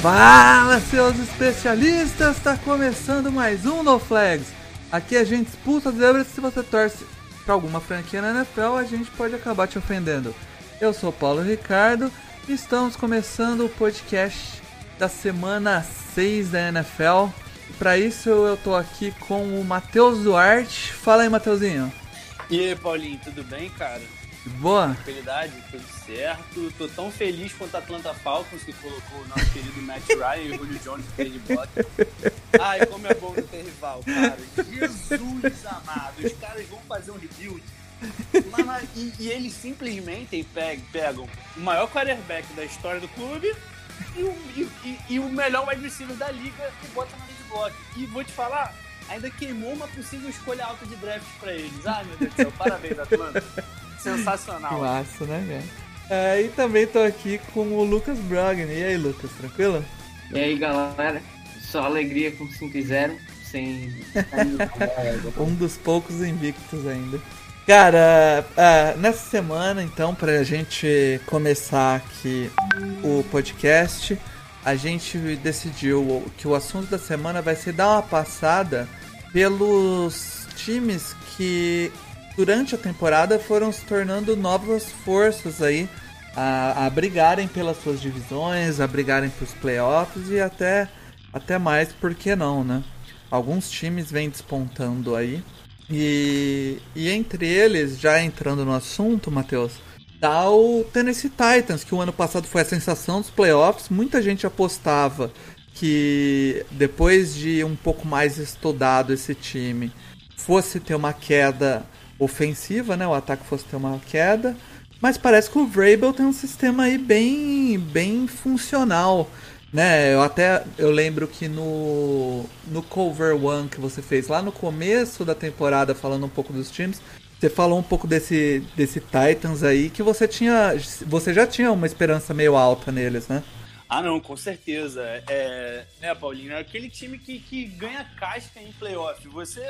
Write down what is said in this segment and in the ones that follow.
Fala, seus especialistas! Está começando mais um No Flags. Aqui a gente expulsa zebras se você torce para alguma franquia na NFL, a gente pode acabar te ofendendo. Eu sou Paulo Ricardo e estamos começando o podcast da semana 6 da NFL. Para isso eu tô aqui com o Matheus Duarte. Fala aí, Mateuzinho. E aí, Paulinho, tudo bem, cara? Boa. Tranquilidade, tudo certo. Tô tão feliz quanto a Atlanta Falcons que colocou o nosso querido Matt Ryan e o Julio Jones de bloco. Ai, como é bom não ter rival, cara. Jesus amado, os caras vão fazer um rebuild. E, e, eles simplesmente pegam, o maior quarterback da história do clube e o, e, e o melhor wide receiver da liga e botam na de bloco. E vou te falar, ainda queimou uma possível escolha alta de draft pra eles. Ai, meu Deus do céu, parabéns, Atlanta. Sensacional. Massa, né, cara? É, e também tô aqui com o Lucas Brogni. E aí, Lucas, tranquilo? E aí, galera? Só alegria com 5 e 0, sem... um dos poucos invictos ainda. Cara, uh, nessa semana, então, pra gente começar aqui o podcast, a gente decidiu que o assunto da semana vai ser dar uma passada pelos times que durante a temporada foram se tornando novas forças aí a, a brigarem pelas suas divisões, a brigarem para os playoffs e até, até mais, por que não, né? Alguns times vêm despontando aí. E, e entre eles, já entrando no assunto, Matheus, tá o Tennessee Titans, que o ano passado foi a sensação dos playoffs. Muita gente apostava que depois de um pouco mais estudado esse time fosse ter uma queda ofensiva, né? O ataque fosse ter uma queda. Mas parece que o Vrabel tem um sistema aí bem, bem funcional. Né, eu até eu lembro que no no cover one que você fez lá no começo da temporada falando um pouco dos times, você falou um pouco desse desse Titans aí que você tinha você já tinha uma esperança meio alta neles, né? Ah, não, com certeza. É, né, Paulinho, é aquele time que, que ganha casca em playoff. Você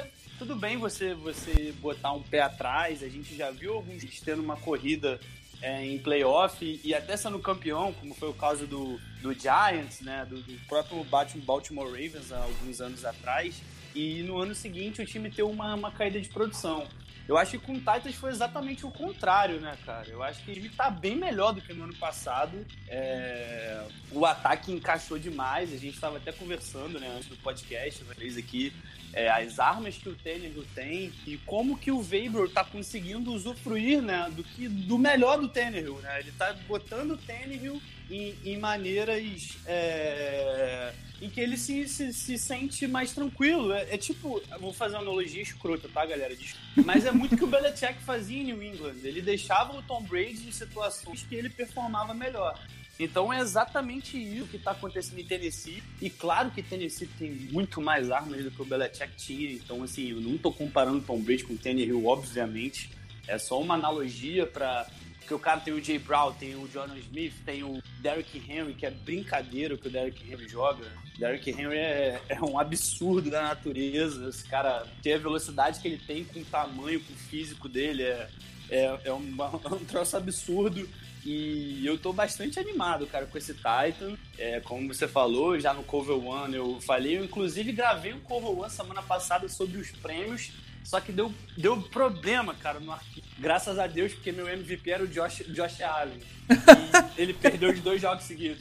tudo bem você, você botar um pé atrás, a gente já viu alguns tendo uma corrida é, em playoff e até sendo campeão, como foi o caso do, do Giants, né, do, do próprio Baltimore Ravens há alguns anos atrás, e no ano seguinte o time teve uma, uma caída de produção. Eu acho que com o Titans foi exatamente o contrário, né, cara? Eu acho que ele tá bem melhor do que no ano passado. É... O ataque encaixou demais. A gente estava até conversando, né, antes do podcast, fez aqui, é, as armas que o Tannehill tem e como que o Weber tá conseguindo usufruir, né, do que do melhor do Tannehill, né? Ele tá botando o Tannehill em, em maneiras é, em que ele se, se, se sente mais tranquilo. É, é, tipo, vou fazer uma analogia escrota, tá, galera? Mas é muito que o Belichick fazia em New England. Ele deixava o Tom Brady em situações que ele performava melhor. Então é exatamente isso que está acontecendo em Tennessee. E claro que Tennessee tem muito mais armas do que o Belichick tinha. Então, assim, eu não estou comparando Tom Brady com o Tannehill, obviamente. É só uma analogia para porque o cara tem o Jay Brown, tem o Jordan Smith, tem o Derrick Henry, que é brincadeira que o Derrick Henry joga. Derrick Henry é, é, um absurdo da natureza. Esse cara tem a velocidade que ele tem com o tamanho, com o físico dele. É, é, é, um, um troço absurdo. E eu tô bastante animado, cara, com esse Titan. É, como você falou, já no Cover One eu falei, eu inclusive gravei um Cover One semana passada sobre os prêmios só que deu, deu problema, cara, no arquivo. Graças a Deus, porque meu MVP era o Josh, Josh Allen. E ele perdeu os dois jogos seguidos.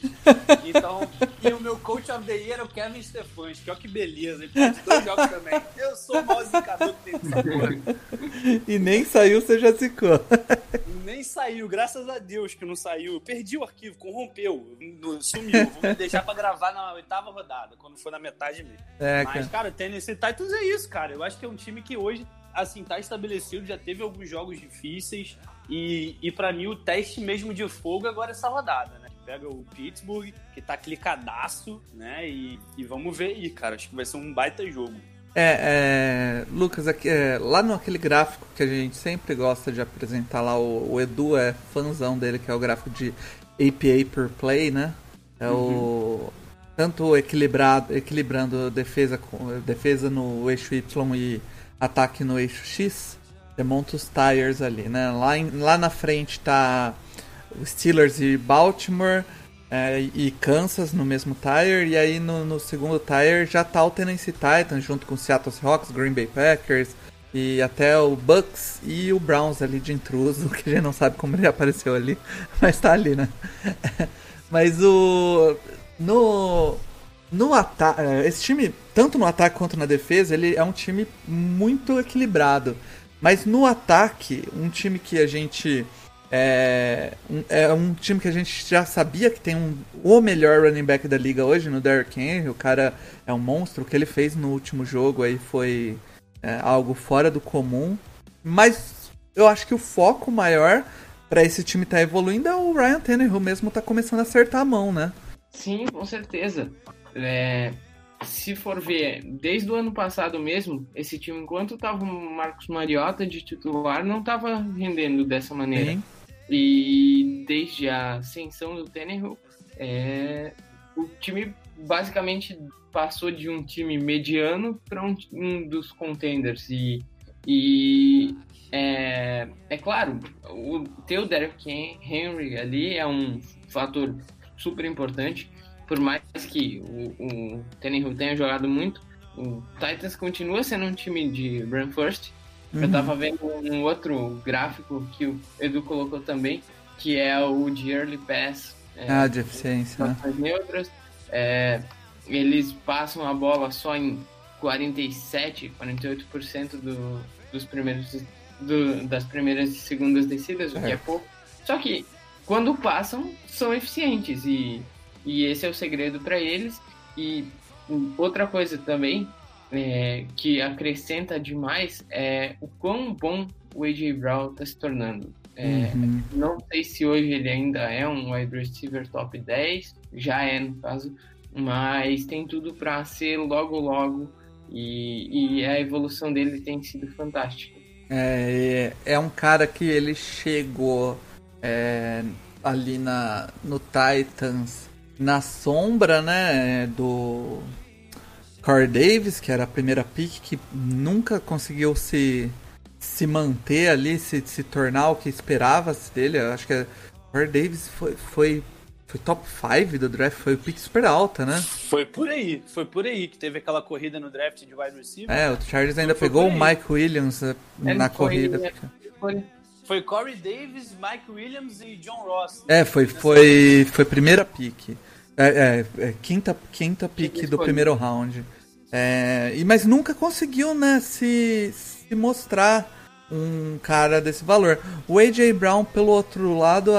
Então, e o meu coach of the year era o Kevin Stefanski. Olha que beleza, ele perdeu dois jogos também. Eu sou o maior zicador que tem. E nem saiu, você já zicou. Nem saiu, graças a Deus que não saiu. Eu perdi o arquivo, corrompeu, sumiu. Vou deixar pra gravar na oitava rodada, quando for na metade mesmo. É, Mas, cara, cara o Tennessee Titans é isso, cara. Eu acho que é um time que hoje assim, tá estabelecido, já teve alguns jogos difíceis e, e para mim o teste mesmo de fogo agora é essa rodada, né? pega o Pittsburgh, que tá clicadaço, né? E, e vamos ver aí, cara. Acho que vai ser um baita jogo. É, é Lucas, aqui, é, lá no aquele gráfico que a gente sempre gosta de apresentar lá, o, o Edu é fãzão dele, que é o gráfico de APA per play, né? É uhum. o tanto equilibrado, equilibrando defesa com defesa no eixo Y e ataque no eixo X. Você monta os tires ali, né? Lá, em, lá na frente tá Steelers e Baltimore é, e Kansas no mesmo tire, e aí no, no, segundo tire já tá o Tennessee Titans junto com o Seattle Seahawks, Green Bay Packers e até o Bucks e o Browns ali de intruso, que a gente não sabe como ele apareceu ali, mas tá ali, né? mas o no no ataque, é, esse time tanto no ataque quanto na defesa, ele é um time muito equilibrado. Mas no ataque, um time que a gente é um, é um time que a gente já sabia que tem um, o melhor running back da liga hoje, no Derrick Henry. O cara é um monstro. O que ele fez no último jogo aí foi é, algo fora do comum. Mas eu acho que o foco maior para esse time estar tá evoluindo é o Ryan Tannehill mesmo tá começando a acertar a mão, né? Sim, com certeza. É, se for ver, desde o ano passado mesmo, esse time, enquanto tava o Marcos Mariota de titular, não estava rendendo dessa maneira. Sim. E desde a ascensão do Tannehill, é, o time basicamente passou de um time mediano para um, um, dos contenders. E, e é, é claro, o, ter o Derek Henry ali é um fator super importante. Por mais que o, o Tannehill tenha jogado muito, o Titans continua sendo um time de run first Uhum. Eu tava vendo um outro gráfico que o Edu colocou também, que é o de Early Pass. É, ah, de eficiência, né? neutras. É, eles passam a bola só em 47, 48% do, dos primeiros, do, das primeiras e segundas descidas, o que é pouco. Só que quando passam, são eficientes e, e esse é o segredo para eles. E outra coisa também é, que acrescenta demais é o quão bom o A.J. Brown está se tornando. É, uhum. Não sei se hoje ele ainda é um wide receiver top 10, já é no caso, mas tem tudo para ser logo logo e, e, a evolução dele tem sido fantástica. É, é um cara que ele chegou é, ali na, no Titans na sombra né, do, Corey Davis, que era a primeira pick, que nunca conseguiu se, se manter ali, se, se tornar o que esperava-se dele. Eu acho que Corey Davis foi, foi, foi top 5 do draft, foi o pick super alta, né? Foi por aí, foi por aí que teve aquela corrida no draft de wide receiver. É, o Chargers ainda foi pegou o Mike Williams eh, é, na corrida. Foi, foi Corey Davis, Mike Williams e John Ross. É, foi, foi, foi primeira pick. É, é, é, quinta, quinta pick do primeiro round. É, mas nunca conseguiu, né, se, se mostrar um cara desse valor. O AJ Brown, pelo outro lado,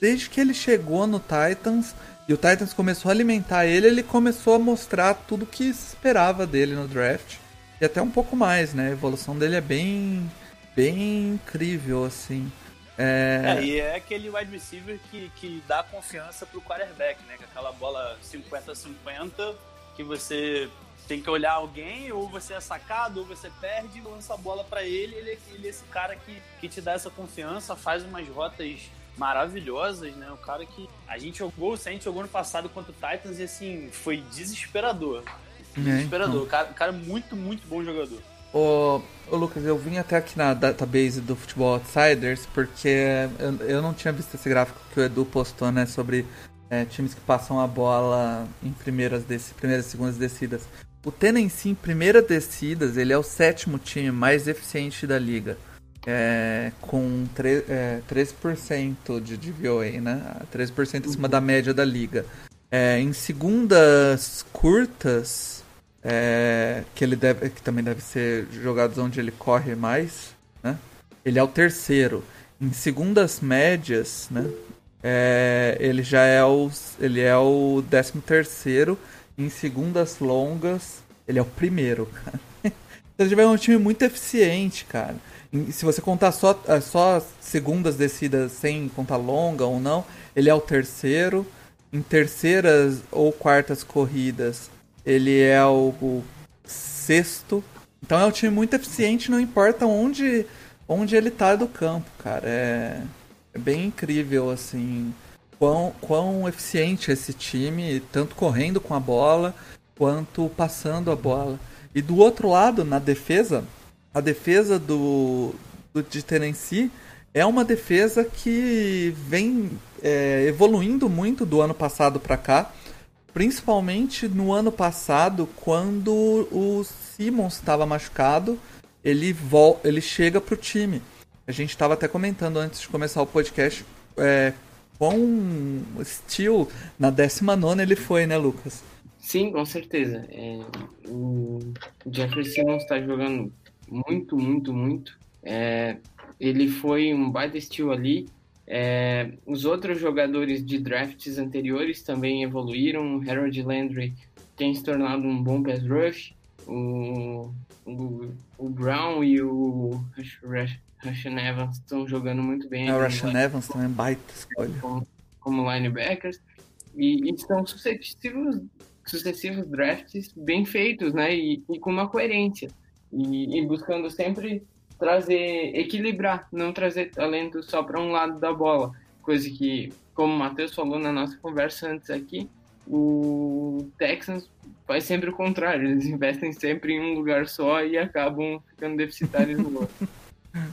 desde que ele chegou no Titans e o Titans começou a alimentar ele, ele começou a mostrar tudo que esperava dele no draft. E até um pouco mais, né? A evolução dele é bem, bem incrível, assim. É... é... e é aquele wide receiver que, que dá confiança pro quarterback, né? Aquela bola 50-50 que você tem que olhar alguém, ou você é sacado, ou você perde, lança a bola para ele, ele, ele é esse cara que, que te dá essa confiança, faz umas rotas maravilhosas, né? O cara que a gente jogou, a gente jogou no passado contra o Titans e assim, foi desesperador. É, desesperador. É, então. cara, cara muito, muito bom jogador. Ô, ô, Lucas, eu vim até aqui na database do Futebol Outsiders porque eu, eu não tinha visto esse gráfico que o Edu postou, né, sobre é, times que passam a bola em primeiras, desse, primeiras e segundas descidas. O Tennessee em primeiras descidas, ele é o sétimo time mais eficiente da liga. É, com 3, é, 13% de DVOA, né? 13% em cima da média da liga. É, em segundas curtas, é, que ele deve, que também deve ser jogados onde ele corre mais, né? Ele é o terceiro. Em segundas médias, né? É, ele já é o, ele é o décimo terceiro. Em segundas longas, ele é o primeiro. é um time muito eficiente, cara. Se você contar só, é, só segundas descidas sem contar longa ou não, ele é o terceiro. Em terceiras ou quartas corridas, ele é o, o sexto. Então é um time muito eficiente, não importa onde, onde ele tá do campo, cara. É, é bem incrível, assim, quão, quão eficiente esse time, tanto correndo com a bola quanto passando a bola. E do outro lado, na defesa, a defesa do, do de Tennessee é uma defesa que vem é, evoluindo muito do ano passado para cá, principalmente no ano passado, quando o Simmons estava machucado, ele, vol ele chega pro time. A gente estava até comentando antes de começar o podcast é, quão estilo na 19 ele foi, né, Lucas? Sim, com certeza. É, o Jeffrey Simmons está jogando muito, muito, muito. É, ele foi um baita estilo ali. É, os outros jogadores de drafts anteriores também evoluíram. O Harold Landry tem se tornado um bom pass rush. O, o, o Brown e o Rashan Evans estão jogando muito bem. É, o Rashan Evans também é baita escolha. Como, como linebackers. E, e são sucessivos, sucessivos drafts bem feitos, né? E, e com uma coerência. E, e, buscando sempre trazer, equilibrar, não trazer talento só para um lado da bola. Coisa que, como o Matheus falou na nossa conversa antes aqui, o Texans faz sempre o contrário. Eles investem sempre em um lugar só e acabam ficando deficitários no outro.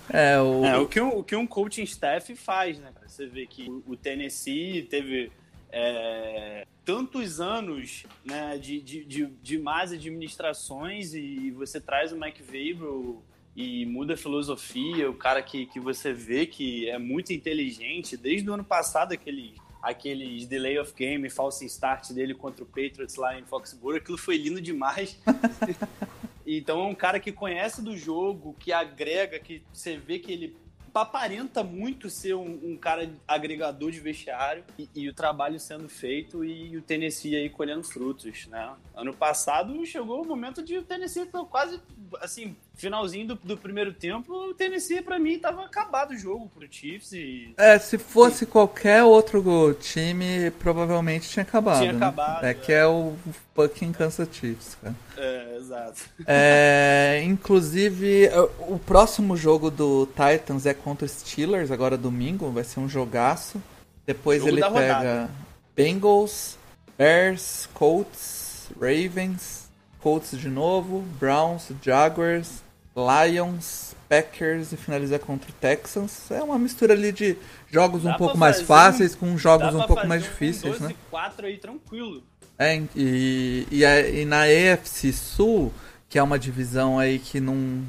É, o... É, o, que um, o que um coaching staff faz, né? Você vê que o Tennessee teve é, tantos anos né, de, de, de, de más administrações e você traz o Mike Vrabel e muda a filosofia, o cara que, que você vê que é muito inteligente, desde o ano passado, aquele, aqueles delay of game, false start dele contra o Patriots lá em Foxborough, aquilo foi lindo demais. então é um cara que conhece do jogo, que agrega, que você vê que ele aparenta muito ser um, um, cara agregador de vestiário e, e, o trabalho sendo feito e o Tennessee aí colhendo frutos, né? Ano passado chegou o momento de o Tennessee quase, assim, finalzinho do, do primeiro tempo, o Tennessee para mim tava acabado o jogo pro Chiefs e... É, se fosse e... qualquer outro time, provavelmente tinha acabado, Tinha né? acabado. É, é, que é o fucking Kansas Chiefs, cara. É, exato. É, inclusive, o próximo jogo do Titans é contra Steelers, agora domingo, vai ser um jogaço. Depois jogo ele pega rodada. Bengals, Bears, Colts, Ravens, Colts de novo, Browns, Jaguars, Lions, Packers e finaliza contra o Texans. É uma mistura ali de jogos Dá um pouco mais fáceis com jogos um pouco mais difíceis, um 12, né? 4 aí tranquilo. É, e, e, e na EFC Sul, que é uma divisão aí que não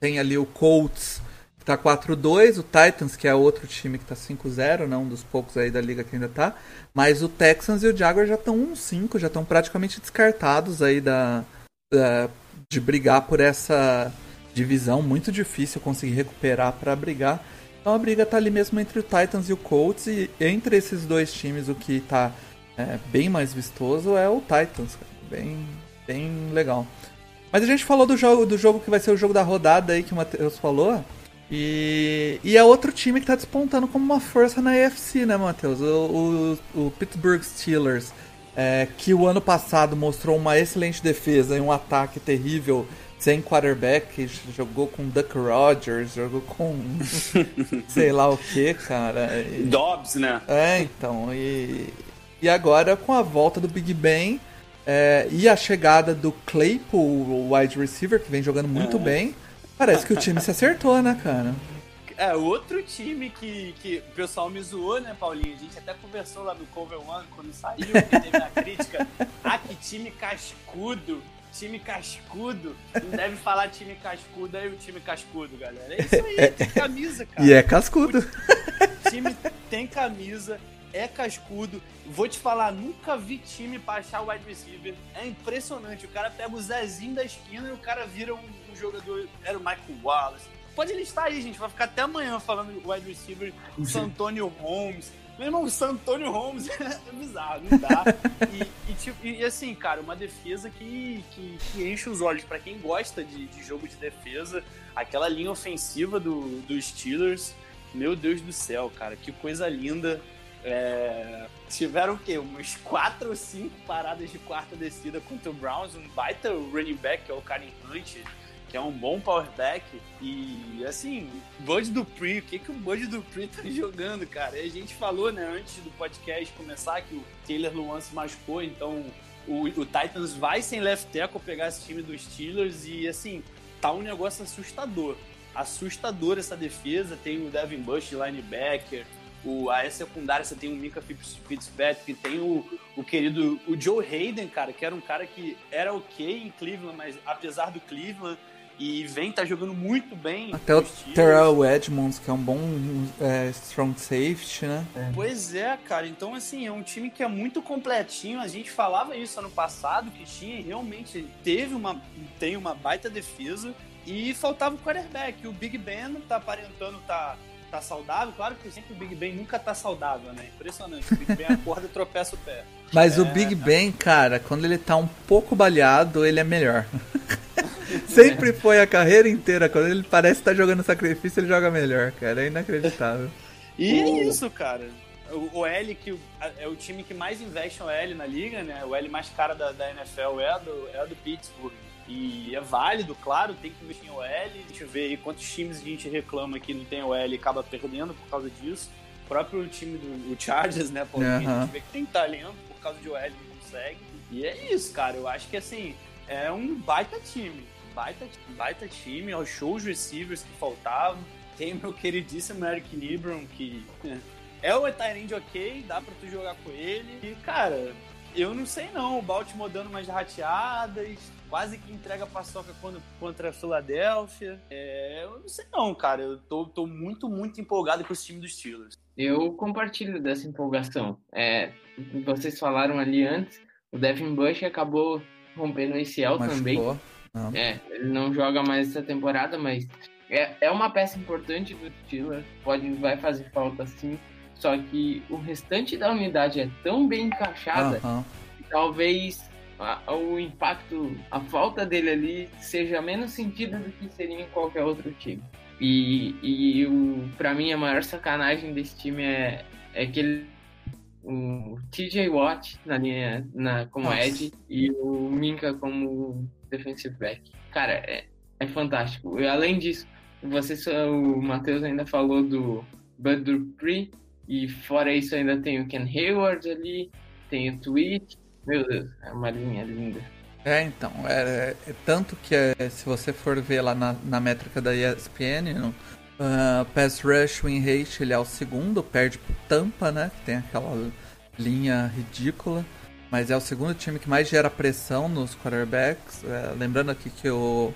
tem ali o Colts que tá 4-2, o Titans, que é outro time que tá 5-0, né, um dos poucos aí da liga que ainda tá, mas o Texans e o Jaguar já estão 1-5, já estão praticamente descartados aí da, da, de brigar por essa divisão, muito difícil conseguir recuperar para brigar. Então a briga tá ali mesmo entre o Titans e o Colts e entre esses dois times o que tá é, bem mais vistoso é o Titans, bem bem legal. Mas a gente falou do jogo, do jogo que vai ser o jogo da rodada aí que o Matheus falou. E, e é outro time que está despontando como uma força na AFC, né, Matheus? O, o, o Pittsburgh Steelers, é, que o ano passado mostrou uma excelente defesa e um ataque terrível sem quarterback, jogou com Duck Rogers, jogou com sei lá o que, cara. E, Dobbs, né? É, então. E, e agora com a volta do Big Ben é, e a chegada do Claypool, o wide receiver, que vem jogando muito é. bem Parece que o time se acertou, né, cara? É, outro time que, que o pessoal me zoou, né, Paulinho? A gente até conversou lá no Cover One quando saiu, que teve a crítica. Ah, que time cascudo! Time cascudo. Não deve falar time cascudo, aí o time cascudo, galera. É isso aí, tem camisa, cara. E é cascudo. O time tem camisa, é cascudo. Vou te falar, nunca vi time pra achar o wide receiver. É impressionante. O cara pega o Zezinho da esquina e o cara vira um, um jogador. Era o Michael Wallace. Pode listar aí, gente. Vai ficar até amanhã falando wide receiver. Santônio Holmes. Meu irmão, o Santônio Holmes é bizarro, não dá. E, e, tipo, e, assim, cara, uma defesa que, que, que enche os olhos para quem gosta de, de, jogo de defesa. Aquela linha ofensiva do, dos Steelers, meu Deus do céu, cara, que coisa linda. É, tiveram o quê? Umas quatro ou cinco paradas de quarta descida contra o Browns, um baita running back, que é o Karen Hunt que é um bom powerback. E assim, Bud Dupree, o que, que o Bud Dupree tá jogando, cara? E a gente falou, né, antes do podcast começar, que o Taylor Luan se machucou, então o, o Titans vai sem left tackle pegar esse time dos Steelers e assim, tá um negócio assustador. Assustador essa defesa, tem o Devin Bush linebacker, o, a secundária você tem o Mika Fitzpatrick, tem o, o querido o Joe Hayden, cara, que era um cara que era ok em Cleveland, mas apesar do Cleveland, e vem tá jogando muito bem. Até o Terrell Edmonds, que é um bom é, strong safety, né? É. Pois é, cara. Então, assim, é um time que é muito completinho. A gente falava isso ano passado, que tinha realmente teve uma, tem uma baita defesa e faltava o quarterback. O Big Ben tá aparentando tá tá saudável, claro que sempre o Big Ben nunca tá saudável, né? Impressionante. O Big Ben acorda e tropeça o pé. Mas é... o Big Ben, cara, quando ele tá um pouco baleado, ele é melhor. Sempre foi a carreira inteira. Quando ele parece estar tá jogando sacrifício, ele joga melhor, cara. É inacreditável. e é isso, cara. O L, que é o time que mais investe em OL na liga, né? O L mais cara da, da NFL é do, é do Pittsburgh. E é válido, claro, tem que investir em OL. Deixa eu ver aí quantos times a gente reclama que não tem OL e acaba perdendo por causa disso. O próprio time do Chargers, né? Porque uhum. a gente vê que tem talento por causa de OL e não consegue. E é isso, cara. Eu acho que assim, é um baita time baita, baita time, ao show os receivers que faltavam. Tem meu queridíssimo Eric Nibron, que é o Tyrande ok, dá pra tu jogar com ele. E, cara, eu não sei não, o Baltimore dando umas rateadas, quase que entrega a paçoca quando, contra a Filadélfia. É, eu não sei não, cara, eu tô, tô muito, muito empolgado com esse time dos Steelers. Eu compartilho dessa empolgação. É, vocês falaram ali antes, o Devin Bush acabou rompendo esse ACL também. Não. É, ele não joga mais essa temporada, mas é, é uma peça importante do Steelers, pode, vai fazer falta sim, só que o restante da unidade é tão bem encaixada que talvez a, o impacto, a falta dele ali seja menos sentido do que seria em qualquer outro time. E, e o, pra mim a maior sacanagem desse time é, é que ele o TJ Watt na linha na, como Nossa. Ed e o Minka como defensive back. Cara, é, é fantástico. E além disso, você, o Matheus ainda falou do Bud Dupree, e fora isso ainda tem o Ken Hayward ali, tem o Tweet. Meu Deus, é uma linha linda. É, então, é, é tanto que é, se você for ver lá na, na métrica da ESPN, no, uh, Pass Rush Win Rate ele é o segundo, perde pro Tampa, né, que tem aquela linha ridícula mas é o segundo time que mais gera pressão nos quarterbacks. É, lembrando aqui que o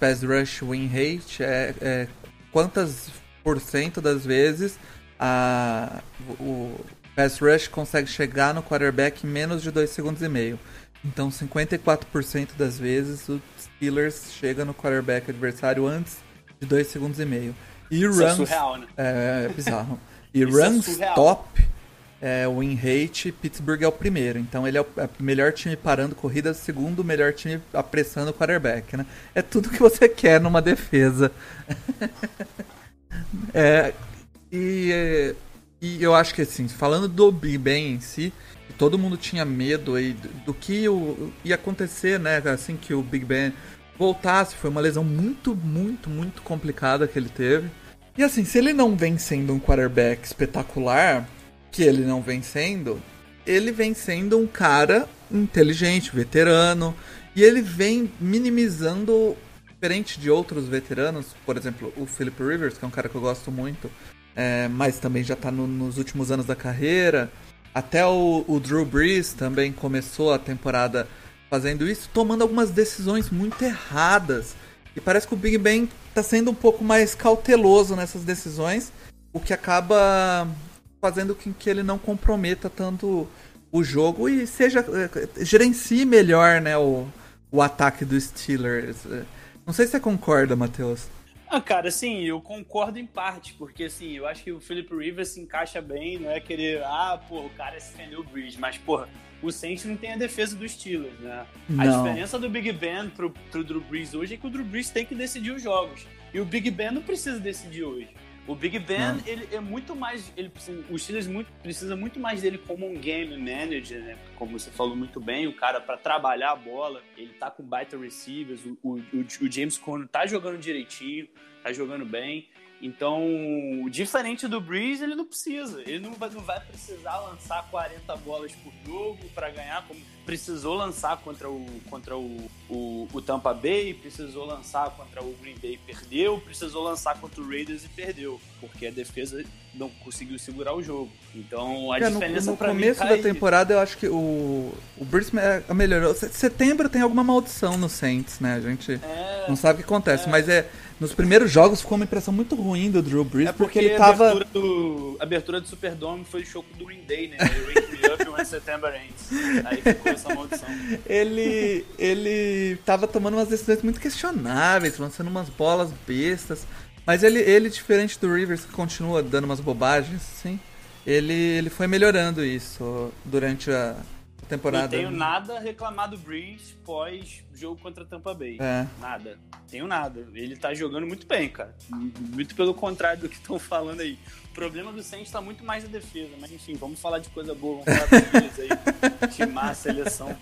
Pass Rush Win Rate é, é, quantas por cento das vezes a, o Pass Rush consegue chegar no quarterback em menos de 2 segundos e meio. Então 54% das vezes o Steelers chega no quarterback adversário antes de 2 segundos e meio. E Isso é runs, é surreal, né? É, é bizarro. E é runs é top é, o win rate, Pittsburgh é o primeiro. Então ele é o é melhor time parando corridas, segundo melhor time apressando o quarterback, né? É tudo que você quer numa defesa. é, e, e eu acho que assim, falando do Big Ben em si, todo mundo tinha medo aí do, do que o, ia acontecer, né? Assim que o Big Ben voltasse, foi uma lesão muito, muito, muito complicada que ele teve. E assim, se ele não vem sendo um quarterback espetacular, que ele não vem sendo, ele vem sendo um cara inteligente, veterano, e ele vem minimizando, diferente de outros veteranos, por exemplo, o Philip Rivers, que é um cara que eu gosto muito, é, mas também já está no, nos últimos anos da carreira. Até o, o Drew Brees também começou a temporada fazendo isso, tomando algumas decisões muito erradas. E parece que o Big Ben está sendo um pouco mais cauteloso nessas decisões, o que acaba fazendo com que ele não comprometa tanto o jogo e seja eh, gerencie melhor, né, o, o ataque dos Steelers. Não sei se você concorda, Matheus. Ah, cara, assim, eu concordo em parte, porque assim, eu acho que o Philip Rivers se encaixa bem, não é querer, ah, pô, o cara defendeu o Bridge, mas, porra, o Saints não tem a defesa dos Steelers, né? Não. A diferença do Big Ben pro, pro Drew Brees hoje é que o Drew Brees tem que decidir os jogos. E o Big Ben não precisa decidir hoje. O Big Ben, ele é muito mais. Ele, o Steelers muito, precisa muito mais dele como um game manager, né? Como você falou muito bem, o cara para trabalhar a bola, ele tá com baita receivers, o, o, o James Conner tá jogando direitinho, tá jogando bem. Então, diferente do Breeze, ele não precisa. Ele não vai, não vai precisar lançar 40 bolas por jogo para ganhar, como precisou lançar contra o, contra o, o, o, Tampa Bay, precisou lançar contra o Green Bay e perdeu, precisou lançar contra o Raiders e perdeu, porque a defesa não conseguiu segurar o jogo. Então, a é, diferença no, no começo da temporada, eu acho que o, o Breeze melhorou. Setembro tem alguma maldição no Saints, né? A gente é, não sabe o que acontece, é. mas é nos primeiros jogos ficou uma impressão muito ruim do Drew Brees, é porque, porque, ele tava. A abertura, do, a abertura do Superdome foi o show do Green Day, né? Wake Me Up When September Ends. Aí ficou essa maldição. Ele, ele tava tomando umas decisões muito questionáveis, lançando umas bolas bestas. Mas ele, ele diferente do Rivers, que continua dando umas bobagens, sim. Ele, ele foi melhorando isso durante a, temporada. Não tenho nada a reclamar do Breeze pós jogo contra Tampa Bay. É. Nada. Tenho nada. Ele tá jogando muito bem, cara. Muito pelo contrário do que estão falando aí. O problema do Saints tá muito mais na defesa. Mas enfim, vamos falar de coisa boa. Vamos falar dos aí. Timar a seleção.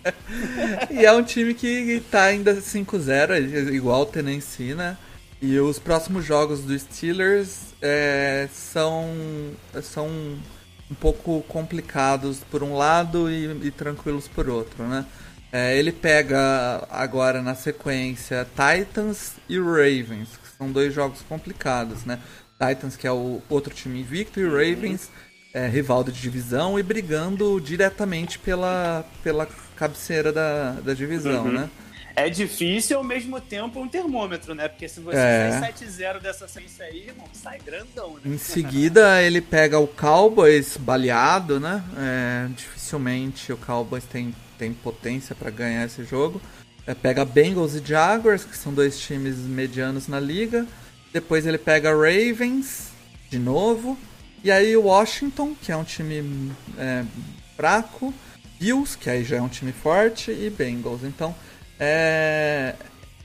e é um time que tá ainda 5-0, igual o Tennessee, né? E os próximos jogos do Steelers é, são, são um pouco complicados por um lado e, e tranquilos por outro, né? É, ele pega agora na sequência Titans e Ravens, que são dois jogos complicados, né? Titans, que é o outro time invicto, e Ravens, é, rival de divisão e brigando diretamente pela, pela cabeceira da, da divisão, uhum. né? É difícil ao mesmo tempo um termômetro, né? Porque se você é. sai 7-0 dessa ciência aí, irmão, sai grandão, né? Em seguida, ele pega o Cowboys baleado, né? É, dificilmente o Cowboys tem, tem potência para ganhar esse jogo. É, pega Bengals e Jaguars, que são dois times medianos na liga. Depois ele pega Ravens, de novo. E aí Washington, que é um time é, fraco. Bills, que aí já é um time forte. E Bengals. Então é,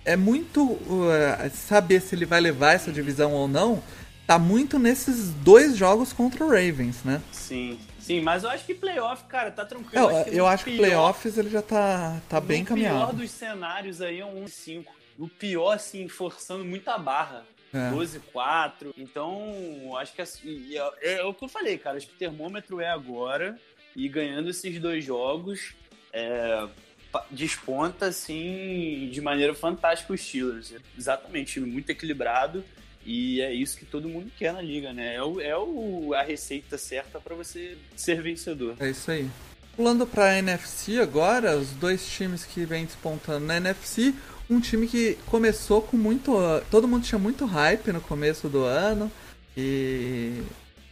é muito uh, saber se ele vai levar essa divisão ou não. Tá muito nesses dois jogos contra o Ravens, né? Sim. Sim, mas eu acho que playoff, cara, tá tranquilo. Eu, acho que, eu acho pior, que playoffs ele já tá, tá bem caminhado. O pior dos cenários aí é um 1-5. O pior, assim, forçando muita barra. É. 12-4. Então, acho que assim, é, é, o que eu falei, cara. Acho que o termômetro é agora. E ganhando esses dois jogos, é, desponta assim de maneira fantástica os Steelers. Exatamente, time muito equilibrado e é isso que todo mundo quer na liga, né? É, o, é o, a receita certa para você ser vencedor. É isso aí. Pulando para a NFC agora, os dois times que vem despontando na NFC, um time que começou com muito, todo mundo tinha muito hype no começo do ano e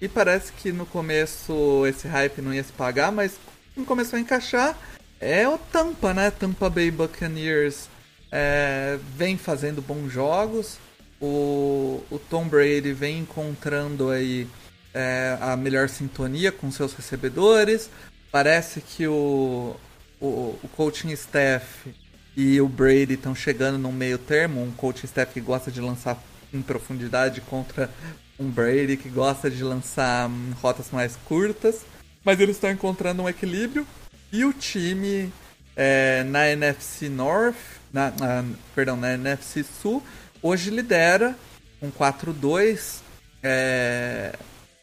e parece que no começo esse hype não ia se pagar, mas começou a encaixar é o Tampa, né? Tampa Bay Buccaneers é, vem fazendo bons jogos. O, o Tom Brady vem encontrando aí é, a melhor sintonia com seus recebedores. Parece que o, o, o coaching staff e o Brady estão chegando num meio termo. Um coaching staff que gosta de lançar em profundidade contra um Brady que gosta de lançar hum, rotas mais curtas. Mas eles estão encontrando um equilíbrio. E o time é, na NFC North, na, na, perdão, na NFC Sul, hoje lidera com 4-2 é,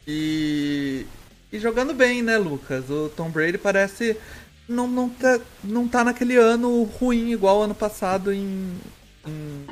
e, e jogando bem, né, Lucas? O Tom Brady parece não, não, tá, não tá naquele ano ruim igual ano passado em, em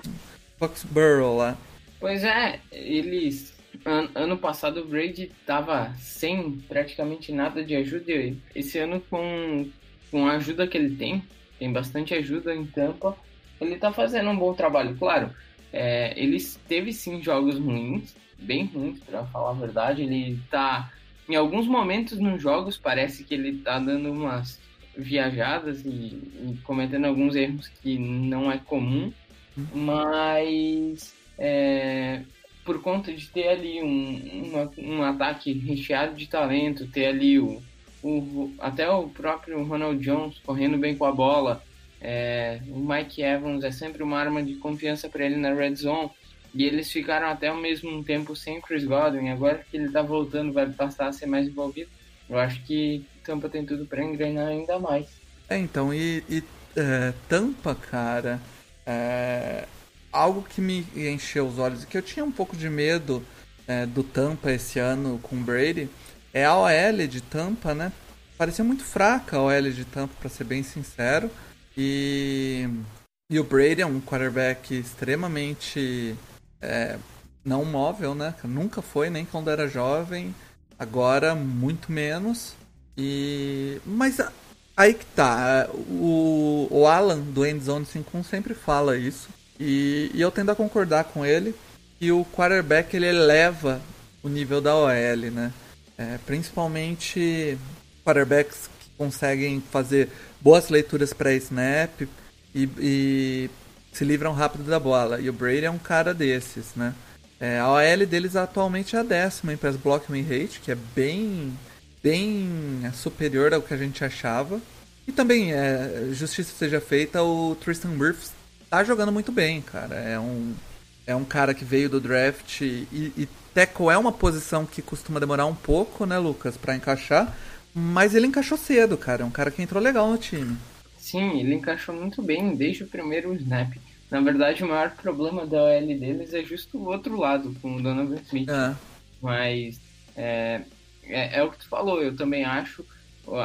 Foxborough lá. Pois é, eles An ano passado o Brady tava sem praticamente nada de ajuda. Esse ano, com, com a ajuda que ele tem, tem bastante ajuda em Tampa, ele tá fazendo um bom trabalho. Claro, é, ele teve sim jogos ruins, bem ruins, para falar a verdade. Ele tá. Em alguns momentos nos jogos parece que ele tá dando umas viajadas e, e cometendo alguns erros que não é comum, uhum. mas é, por conta de ter ali um, uma, um ataque recheado de talento, ter ali o, o, até o próprio Ronald Jones correndo bem com a bola, é, o Mike Evans é sempre uma arma de confiança para ele na red zone. E eles ficaram até o mesmo tempo sem Chris Godwin. Agora que ele tá voltando, vai passar a ser mais envolvido. Eu acho que Tampa tem tudo para engrenar ainda mais. É, então, e, e é, Tampa, cara, é, algo que me encheu os olhos e que eu tinha um pouco de medo é, do Tampa esse ano com o Brady é a OL de Tampa, né? Parecia muito fraca a OL de Tampa, para ser bem sincero. E, e o Brady é um quarterback extremamente é, não móvel, né? Nunca foi, nem quando era jovem. Agora, muito menos. E. Mas aí que tá. O, o Alan do Endzone 51 sempre fala isso. E, e eu tendo a concordar com ele. que o quarterback ele eleva o nível da OL, né? É, principalmente quarterbacks que conseguem fazer boas leituras para snap e, e, se livram rápido da bola. E o Brady é um cara desses, né? É, a OL deles atualmente é a décima em pass block win rate, que é bem, bem superior ao que a gente achava. E também, é, justiça seja feita, o Tristan Wirfs tá jogando muito bem, cara. É um, é um cara que veio do draft e, e tackle é uma posição que costuma demorar um pouco, né, Lucas, para encaixar. Mas ele encaixou cedo, cara. É um cara que entrou legal no time. Sim, ele encaixou muito bem desde o primeiro snap. Na verdade, o maior problema da OL deles é justo o outro lado, com o Donovan Smith. É. Mas é, é, é, o que tu falou, eu também acho.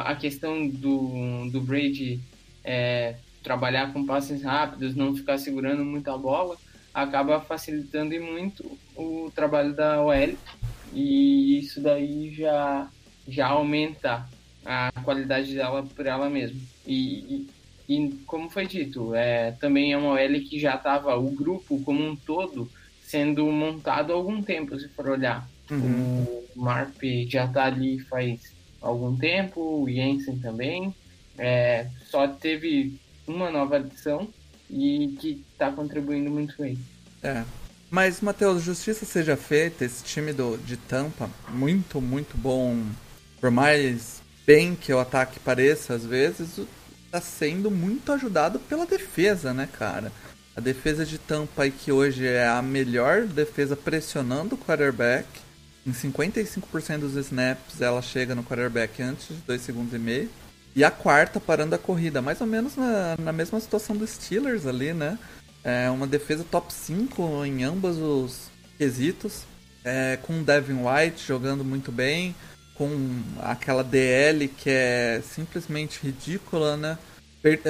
A questão do, do Brady é, trabalhar com passes rápidos, não ficar segurando muito a bola, acaba facilitando muito o trabalho da OL. E isso daí já já aumenta a qualidade dela por ela mesma. E, e, e como foi dito, é, também é uma OL que já estava, o grupo como um todo, sendo montado há algum tempo, se for olhar. Uhum. O Marp já está ali faz algum tempo, o Jensen também. É, só teve uma nova adição e que está contribuindo muito bem. É. Mas, Matheus, justiça seja feita, esse time do, de Tampa, muito, muito bom por mais bem que o ataque pareça às vezes, está sendo muito ajudado pela defesa, né, cara? A defesa de Tampa que hoje é a melhor defesa pressionando o quarterback. Em 55% dos snaps ela chega no quarterback antes de 2 segundos e meio. E a quarta parando a corrida, mais ou menos na, na mesma situação dos Steelers ali, né? É uma defesa top 5 em ambos os quesitos. É, com o Devin White jogando muito bem com aquela DL que é simplesmente ridícula, né?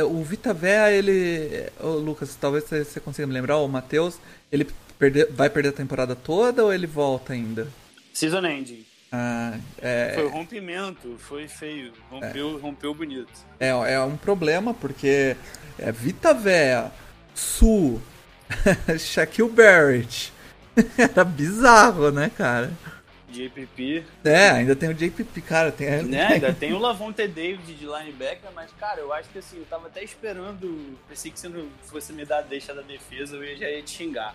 O Vita ele. Lucas, talvez você consiga me lembrar, o Matheus, ele perde... vai perder a temporada toda ou ele volta ainda? Season ending. Ah, é... Foi rompimento, foi feio, rompeu, é. rompeu bonito. É, é um problema porque é Vita Vea, Su, Shaquille Barrett. Era bizarro, né, cara? JPP. É, ainda tem o JPP, cara. Tem... Né? Ainda tem o Lavonte David de linebacker, mas, cara, eu acho que assim, eu tava até esperando. Pensei que se não fosse me dar a deixa da defesa, eu já ia te xingar.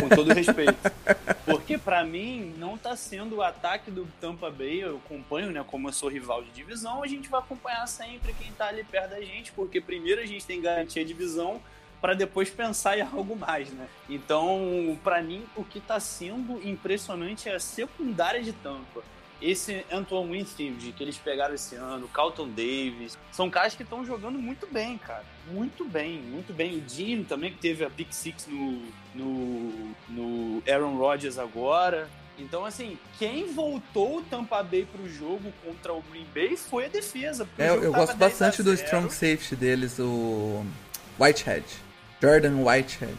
Com todo respeito. Porque para mim não tá sendo o ataque do Tampa Bay, eu acompanho, né? Como eu sou rival de divisão, a gente vai acompanhar sempre quem tá ali perto da gente, porque primeiro a gente tem garantia de divisão para depois pensar em algo mais, né? Então, para mim, o que está sendo impressionante é a secundária de Tampa. Esse Antoine Winfield que eles pegaram esse ano, Carlton Davis, são caras que estão jogando muito bem, cara. Muito bem, muito bem. O Jim também, que teve a pick six no, no, no Aaron Rodgers agora. Então, assim, quem voltou o Tampa Bay pro jogo contra o Green Bay foi a defesa. É, eu gosto bastante do strong safety deles, o Whitehead. Jordan Whitehead.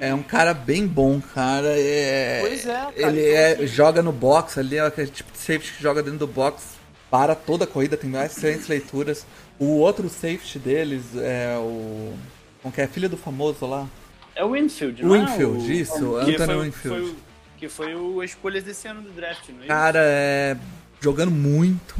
É um cara bem bom, cara. É, pois é, cara. Ele é, joga no box ali, é aquele tipo de safety que joga dentro do box, para toda a corrida, tem mais excelentes leituras. O outro safety deles é o. Como que é? Filho do famoso lá? É o Winfield, não Winfield, é o... isso, Anthony Winfield. Foi o, que foi o escolha desse ano do draft, não é? Cara, é. jogando muito.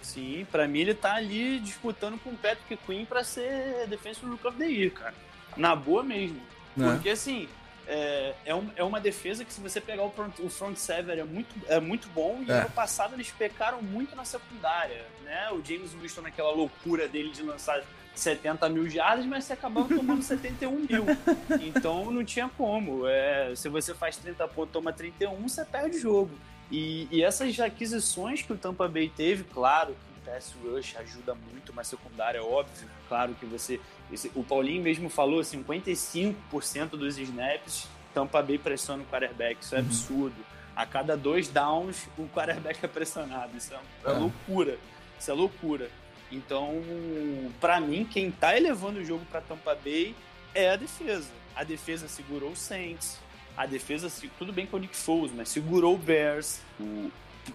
Sim, pra mim ele tá ali disputando com o Patrick Quinn pra ser Defensive Rookie of the Year, cara na boa mesmo. É. Porque assim, é, é, um, é, uma defesa que, se você pegar o front, o front seven, é muito, é muito bom. E é. ano passado eles pecaram muito na secundária. Né? O James Winston, naquela loucura dele de lançar 70 mil jardas, mas você acabava tomando 71 mil. Então não tinha como. É, se você faz 30 pontos toma 31, você perde o jogo. E, e, essas aquisições que o Tampa Bay teve, claro pass rush ajuda muito, mas secundária é óbvio. Claro que você. Esse, o Paulinho mesmo falou: 55% dos snaps, Tampa Bay pressiona o quarterback. Isso é uhum. absurdo. A cada dois downs, o quarterback é pressionado. Isso é, é, é. loucura. Isso é loucura. Então, para mim, quem tá elevando o jogo para Tampa Bay é a defesa. A defesa segurou o Saints, a defesa, tudo bem com o Nick Foles, mas segurou o Bears. O,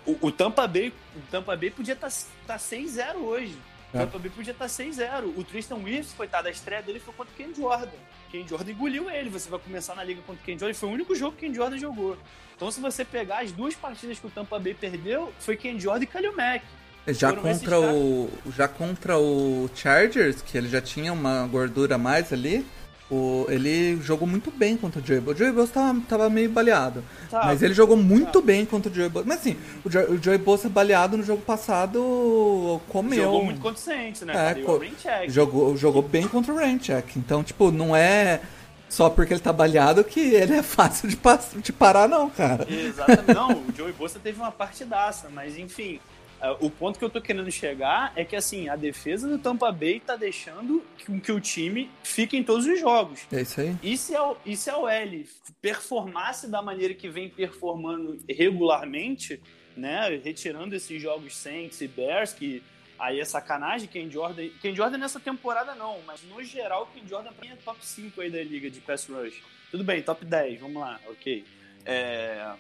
o, o Tampa Bay, o Tampa Bay podia estar tá, tá 6-0 hoje. O é. Tampa Bay podia estar tá 6-0. O Tristan Wirfs, coitado, a estreia dele foi contra o Ken Jordan. Ken Jordan engoliu ele. Você vai começar na liga contra o Ken Jordan. Foi o único jogo que o Ken Jordan jogou. Então, se você pegar as duas partidas que o Tampa Bay perdeu, foi Ken Jordan e Kalil Mack. Já contra, o, já contra o Chargers, que ele já tinha uma gordura a mais ali, o, ele jogou muito bem contra o Joey Bosa. O Joey Bosa tava, tava meio baleado. Tá. Mas ele jogou muito tá. bem contra o Joey Bosa. Mas assim, o, jo, o Joey Bosa baleado no jogo passado comeu. Jogou muito consciente, né? É, co jogou, jogou bem contra o Raincheck. Então, tipo, não é só porque ele tá baleado que ele é fácil de, de parar, não, cara. Exatamente. Não, o Joey Bosa teve uma partidaça, mas enfim. É, o ponto que eu tô querendo chegar é que, assim, a defesa do Tampa Bay tá deixando que, que o time fique em todos os jogos. É isso aí. E se a, e se a OL performasse da maneira que vem performando regularmente, né, retirando esses jogos Saints e Bears, que aí é sacanagem, Ken Jordan... Ken Jordan nessa temporada não, mas no geral, Ken Jordan pra mim é top 5 aí da liga de pass rush. Tudo bem, top 10, vamos lá, ok. É...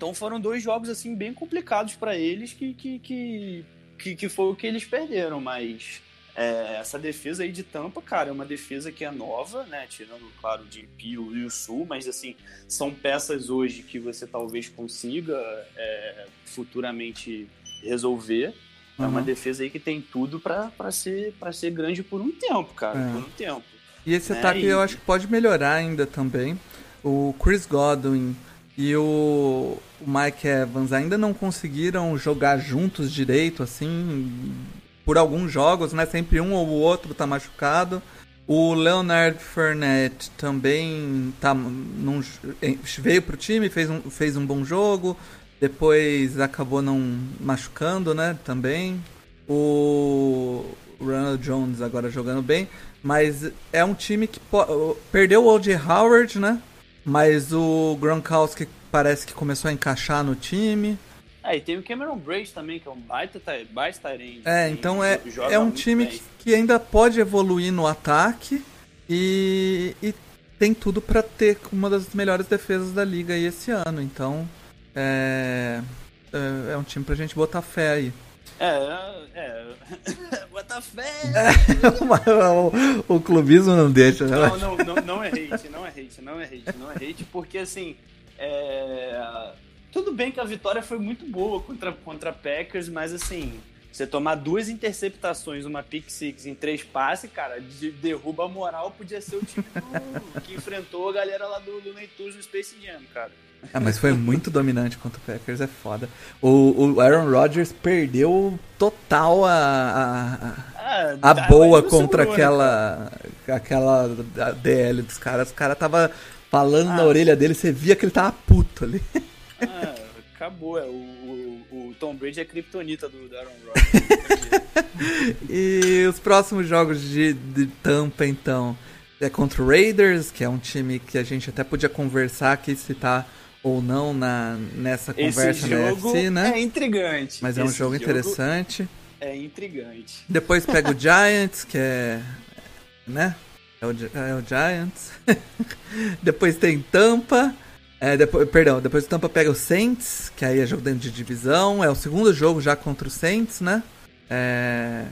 Então foram dois jogos assim bem complicados para eles que, que, que, que, que foi o que eles perderam, mas é, essa defesa aí de Tampa, cara, é uma defesa que é nova, né? Tirando, claro, o Pio e o Sul, mas assim, são peças hoje que você talvez consiga é, futuramente resolver. Uhum. É uma uhum. defesa aí que tem tudo para ser, pra ser grande por um tempo, cara. É. Por um tempo. E esse né? ataque e... eu acho que pode melhorar ainda também. O Chris Godwin e o, o Mike Evans ainda não conseguiram jogar juntos direito, assim, por alguns jogos, né? Sempre um ou o outro tá machucado. O Leonard Fournette também tá num, veio pro time, fez um, fez um bom jogo, depois acabou não machucando, né? Também. O Ronald Jones agora jogando bem, mas é um time que perdeu o O.J. Howard, né? Mas o Gronkowski parece que começou a encaixar no time. É, e tem o Cameron Brace também, que é um baita, baita É, então é, é um time que, que, ainda pode evoluir no ataque e, e tem tudo para ter uma das melhores defesas da liga aí esse ano. Então é, é, é um time pra gente botar fé aí. É, é. Bota fé! o, o, clubismo não deixa, né? Não, não, não, não é hate, não é hate, não é hate, não é hate, porque assim. É... Tudo bem que a vitória foi muito boa contra, contra Packers, mas assim, você tomar duas interceptações, uma pick six em três passes, cara, de, derruba a moral, podia ser o time do, que enfrentou a galera lá do Looney Tunes no Space Jam, cara. Ah, mas foi muito dominante contra o Packers, é foda. O, o Aaron Rodgers perdeu total a, a, a, a ah, boa contra segurou, aquela, né, aquela DL dos caras. Os caras tava falando ah. na orelha dele, você via que ele tava puto ali. Ah, acabou, é. O, o, o Tom Brady é criptonita do, do Aaron Rodgers. e os próximos jogos de, de Tampa, então? É contra o Raiders, que é um time que a gente até podia conversar aqui se tá ou não na, nessa conversa Esse na UFC, né? É intrigante. Mas é um jogo, jogo interessante. É intrigante. Depois pega o Giants, que é. né? É o, é o Giants. depois tem Tampa. É, depois, perdão, depois o Tampa pega o Saints, que aí é jogo dentro de divisão. É o segundo jogo já contra o Saints, né? É...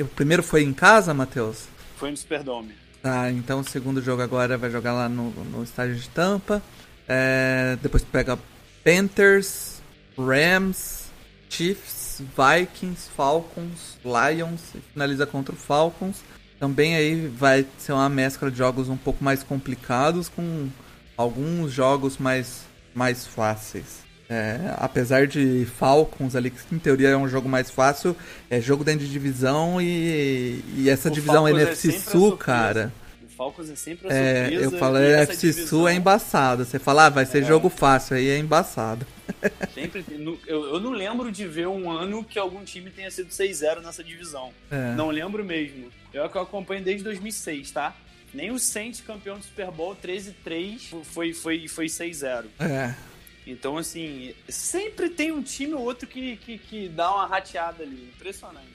O primeiro foi em casa, Matheus? Foi no Superdome. Ah, então o segundo jogo agora vai jogar lá no, no estádio de Tampa. É, depois pega Panthers, Rams, Chiefs, Vikings, Falcons, Lions e finaliza contra o Falcons. Também aí vai ser uma mescla de jogos um pouco mais complicados com alguns jogos mais, mais fáceis. É, apesar de Falcons ali, que em teoria é um jogo mais fácil, é jogo dentro de divisão e, e essa o divisão Falcons NFC é Sul, cara. Falcons é sempre a é, surpresa. Eu falo, NFC divisão... Sul é embaçado. Você fala, ah, vai ser é. jogo fácil, aí é embaçado. Sempre, eu, eu não lembro de ver um ano que algum time tenha sido 6-0 nessa divisão. É. Não lembro mesmo. Eu acompanho desde 2006, tá? Nem o Saints, campeão do Super Bowl 13-3, foi, foi, foi 6-0. É. Então, assim, sempre tem um time ou outro que, que, que dá uma rateada ali. Impressionante.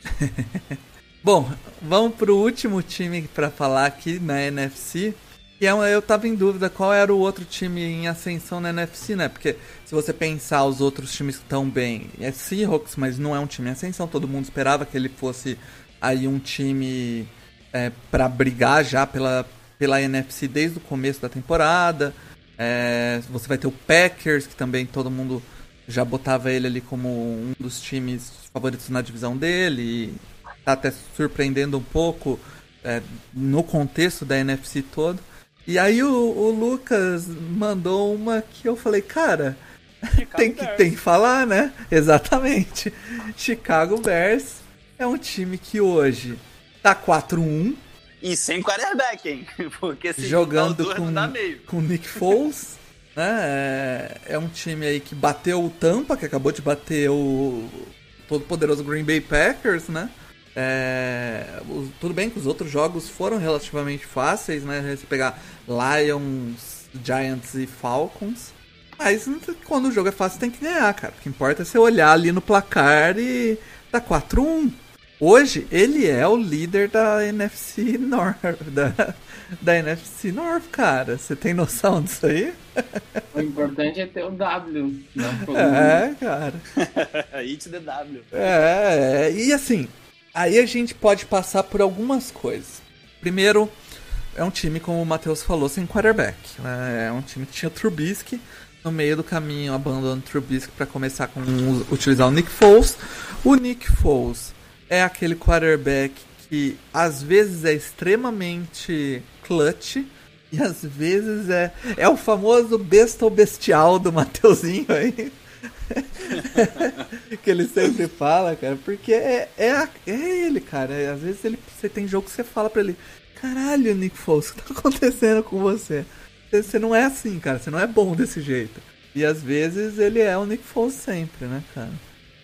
Bom, vamos pro último time para falar aqui na NFC. Que é, eu tava em dúvida qual era o outro time em ascensão na NFC, né? Porque se você pensar os outros times que estão bem, é Seahawks, mas não é um time em ascensão. Todo mundo esperava que ele fosse aí um time é, para brigar já pela, pela NFC desde o começo da temporada. É, você vai ter o Packers, que também todo mundo já botava ele ali como um dos times favoritos na divisão dele. E tá até surpreendendo um pouco é, no contexto da NFC todo. E aí o, o, Lucas mandou uma que eu falei, cara, tem que, tem que falar, né? Exatamente. Chicago Bears é um time que hoje tá 4-1 e sem quarterback, hein? Porque se jogando com, com Nick Foles, né? É, é, um time aí que bateu o Tampa, que acabou de bater o todo poderoso Green Bay Packers, né? É, tudo bem que os outros jogos foram relativamente fáceis, né? Se pegar Lions, Giants e Falcons. Mas quando o jogo é fácil tem que ganhar, cara. O que importa é você olhar ali no placar e tá 4-1. Hoje ele é o líder da NFC North, da, da NFC North, cara. Você tem noção disso aí? O importante é ter o W. É, cara. It the W. É, e assim, aí a gente pode passar por algumas coisas. Primeiro, é um time, como o Matheus falou, sem quarterback. Né? É um time que tinha Trubisky, no meio do caminho abandonando Trubisky para começar com utilizar o Nick Foles. O Nick Foles é aquele quarterback que às vezes é extremamente clutch e às vezes é, é o famoso besta ou bestial do Mateuzinho aí. que ele sempre fala, cara, porque é, é, é ele, cara. Às vezes ele, você tem jogo que você fala pra ele: Caralho, Nick Foles, o que tá acontecendo com você? Você não é assim, cara, você não é bom desse jeito. E às vezes ele é o Nick Foles sempre, né, cara?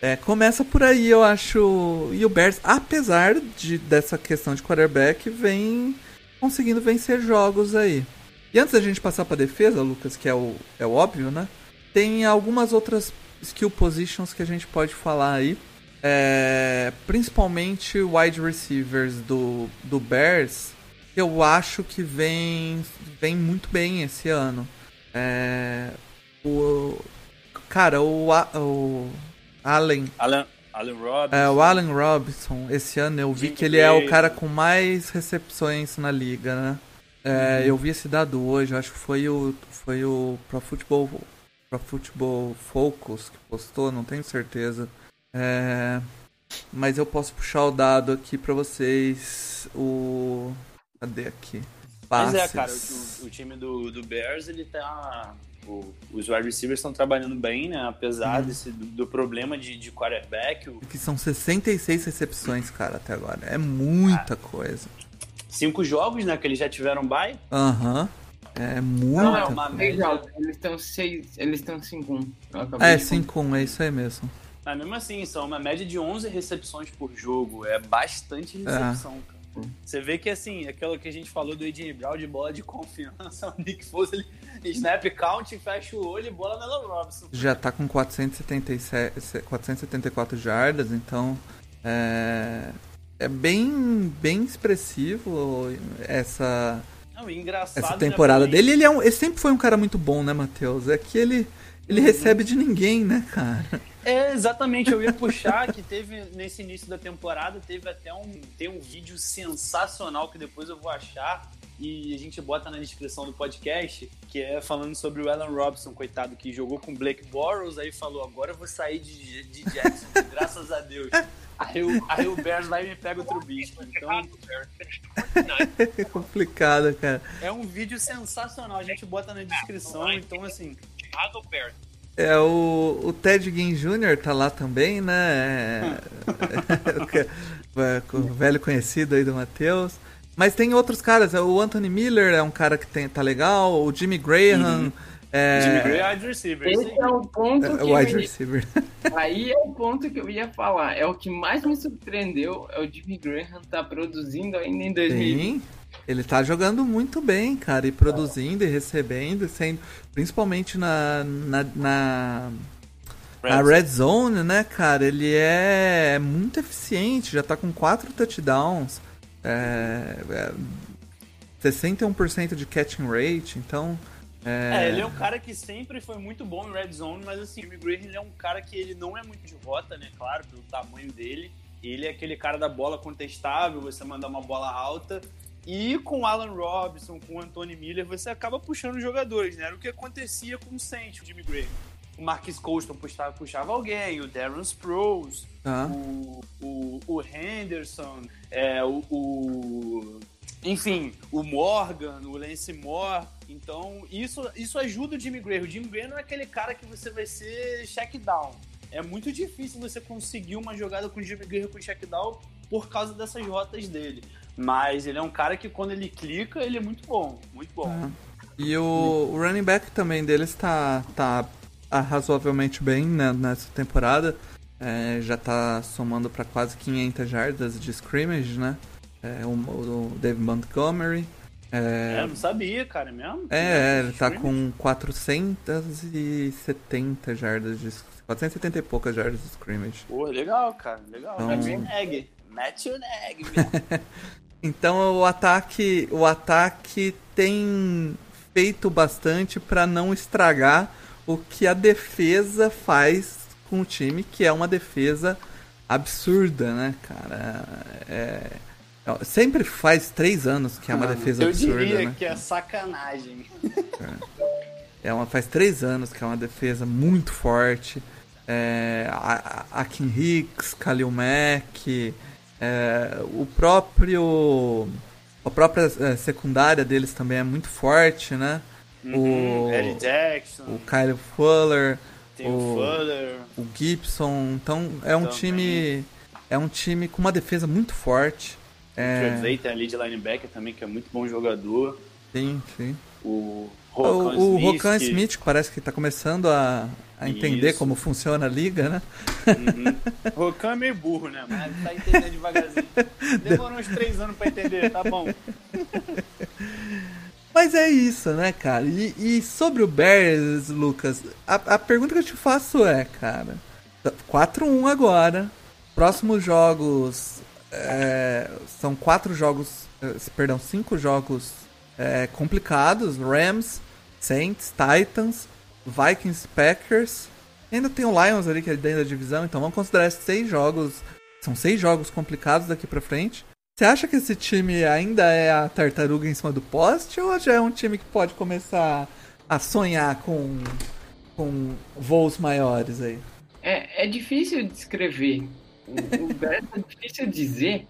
É, começa por aí, eu acho. E o Bears, apesar de, dessa questão de quarterback, vem conseguindo vencer jogos aí. E antes da gente passar para defesa, Lucas, que é o, é o óbvio, né? Tem algumas outras skill positions que a gente pode falar aí. É, principalmente wide receivers do, do Bears, eu acho que vem, vem muito bem esse ano. É, o, cara, o, o Allen. Allen, Allen Robinson. É, o Allen Robinson, esse ano eu vi que ele é o cara com mais recepções na liga, né? É, uhum. Eu vi esse dado hoje, acho que foi o, foi o Pro Football, Pro Football Focus que postou, não tenho certeza. É, mas eu posso puxar o dado aqui pra vocês. O. Cadê aqui? Passes. Mas é, cara, o, o time do, do Bears ele tá Tipo, os wide receivers estão trabalhando bem, né? Apesar uhum. desse, do, do, problema de, de quarterback. O... Que são 66 recepções, cara, até agora. É muita ah, coisa. Cinco jogos, né? Que eles já tiveram bye. Aham. Uhum. É muita Não, é uma média. Eles estão 6. Eles estão 5-1. É, 5-1, é isso aí mesmo. Mas mesmo assim, são uma média de 11 recepções por jogo. É bastante recepção, é. cara. Você vê que, assim, aquilo que a gente falou do AJ Brown de bola de confiança, o Nick Foles, ele snap count, fecha o olho e bola na Robinson. Já tá com 477, 474 jardas, então é, é bem, bem expressivo essa, Não, engraçado, essa temporada né, dele. Ele, é um, ele sempre foi um cara muito bom, né, Matheus? É que ele, ele uhum. recebe de ninguém, né, cara? É, exatamente, eu ia puxar que teve nesse início da temporada, teve até um, tem um vídeo sensacional que depois eu vou achar e a gente bota na descrição do podcast, que é falando sobre o Alan Robson, coitado, que jogou com Blake Bortles, aí falou, agora eu vou sair de, de Jackson, graças a Deus. Aí o, aí o Bears vai e me pega o Trubisky. Então, É complicado, cara. é um vídeo sensacional. A gente bota na descrição. Então, assim. É, o, o Ted Ginn Jr. tá lá também, né? É, o que- é, o velho conhecido aí do Matheus. Mas tem outros caras, é, o Anthony Miller é um cara que tem, tá legal, o Jimmy Graham. É, Jimmy Gray é wide receiver. Esse aí. é o ponto é, que wide me- receiver. Aí é o ponto que eu ia falar. É o que mais me surpreendeu é o Jimmy Graham tá produzindo ainda em 2020. Sim, ele tá jogando muito bem, cara, e produzindo e recebendo, sendo, principalmente na, na, na, na red zone, né, cara? Ele é muito eficiente, já tá com quatro touchdowns, é, é, 61% de catching rate, então. É, ele é um cara que sempre foi muito bom em red zone, mas assim, o Jimmy Graham ele é um cara que ele não é muito de rota, né? Claro, pelo tamanho dele. Ele é aquele cara da bola contestável, você mandar uma bola alta. E com o Alan Robinson, com o Anthony Miller, você acaba puxando jogadores, né? Era o que acontecia com o Saints, o Jimmy Graham. O Marquis Colston puxava, puxava alguém, o Darren Sproles, Tá. o, o, o Henderson, é, o, o- enfim, o Morgan, o Lance Moore. Então, isso, isso ajuda o Jimmy Graham. O Jimmy Graham não é aquele cara que você vai ser check down. É muito difícil você conseguir uma jogada com o Jimmy Graham com check down por causa dessas rotas dele. Mas ele é um cara que quando ele clica, ele é muito bom, muito bom. Tá. E o, o running back também deles tá, tá razoavelmente bem né, nessa temporada. É, já tá somando para quase 500 jardas de scrimmage, né? É, o, o Dave Montgomery. É, É, eu não sabia, cara, é mesmo? é, ele tá com 470 jardas de 470 e poucas jardas de scrimmage. Pô, legal, cara, legal. Então- Mete o neg. Mete o neg. Então o ataque, o ataque tem feito bastante para não estragar o que a defesa faz com o time, que é uma defesa absurda, né, cara? É, é- sempre faz três anos que é uma defesa Eu absurda, diria né? que é sacanagem. É uma, faz três anos que é uma defesa muito forte. É, a, a Akin Hicks, Khalil Mack, é, o próprio. A própria é, secundária deles também é muito forte, né? Uhum, O, Eddie Jackson, o Kyle Fuller, o, o- Fuller. o Gibson. Então é um Também. time. É um time com uma defesa muito forte. O É, Trevay tem ali de linebacker também, que é muito bom jogador. sim, sim. O O, Rokan o Smith. Rokan que- Smith parece que tá começando a, a entender Isso. como funciona a liga, né? Uhum. Rokan é meio burro, né? Mas tá entendendo devagarzinho. Demorou uns três anos pra entender, tá bom. Mas é isso, né, cara? E, e sobre o Bears, Lucas, a, a pergunta que eu te faço é, cara, 4-1 agora, próximos jogos é, são quatro jogos, eh, perdão, cinco jogos é, complicados, Rams, Saints, Titans, Vikings, Packers, ainda tem o Lions ali que é dentro da divisão, então vamos considerar esses seis jogos, são seis jogos complicados daqui pra frente. Você acha que esse time ainda é a tartaruga em cima do poste ou já é um time que pode começar a sonhar com, com voos maiores aí? É, é difícil descrever. O, o Bears é difícil dizer.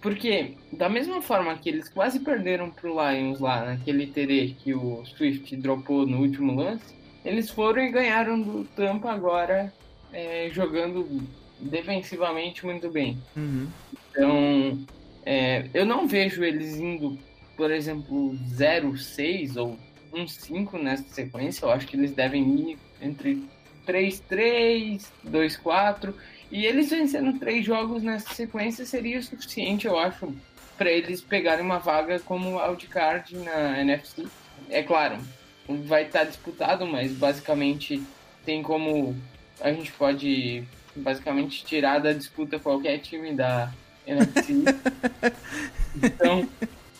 Porque, da mesma forma que eles quase perderam pro Lions lá, naquele TD que o Swift dropou no último lance, eles foram e ganharam do Tampa agora, é, jogando defensivamente muito bem. Uhum. Então, é, eu não vejo eles indo, por exemplo, 0-6 ou 1-5 nessa sequência. Eu acho que eles devem ir entre 3-3, 2-4. E eles vencendo três jogos nessa sequência seria o suficiente, eu acho, para eles pegarem uma vaga como wildcard na NFC. É claro, vai estar disputado, mas basicamente tem como a gente pode basicamente tirar da disputa qualquer time da NFC. então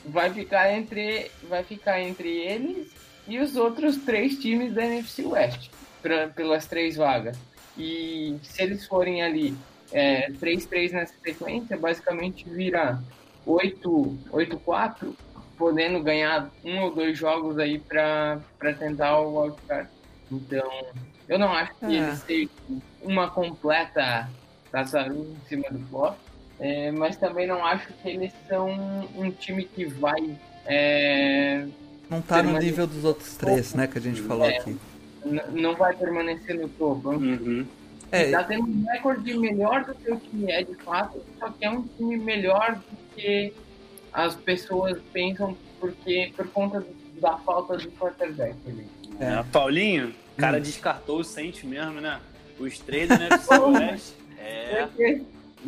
vai ficar entre vai ficar entre eles e os outros três times da NFC West pra, pelas três vagas. E se eles forem ali é, 3-3 nessa sequência, basicamente vira 8-4, podendo ganhar um ou dois jogos aí para tentar o wildcard. Então, eu não acho que É. eles sejam uma completa Passaram em cima do Flop. É, mas também não acho que eles são um time que vai. É, não tá no nível dos outros três, né? Que a gente falou é, aqui. Não vai permanecer no topo. Uhum. É, tá tendo um recorde melhor do que o time é de fato, só que é um time melhor do que as pessoas pensam porque, por conta da falta de quarterback. É. Paulinho, o cara hum. descartou o Saints mesmo, né? Os três NFC West.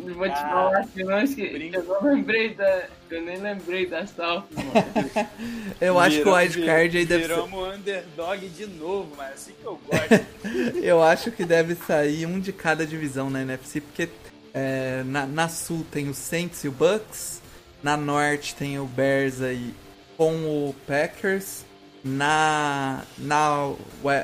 É. Vou te ah, falar que eu não, eu não lembrei da. Eu nem lembrei da South, mano. eu acho que o wildcard aí deve Viramos ser... underdog de novo, mas assim que eu gosto. eu acho que deve sair um de cada divisão na NFC, porque é, na, na Sul tem o Saints e o Bucks, na Norte tem o Bears aí com o Packers, na, na,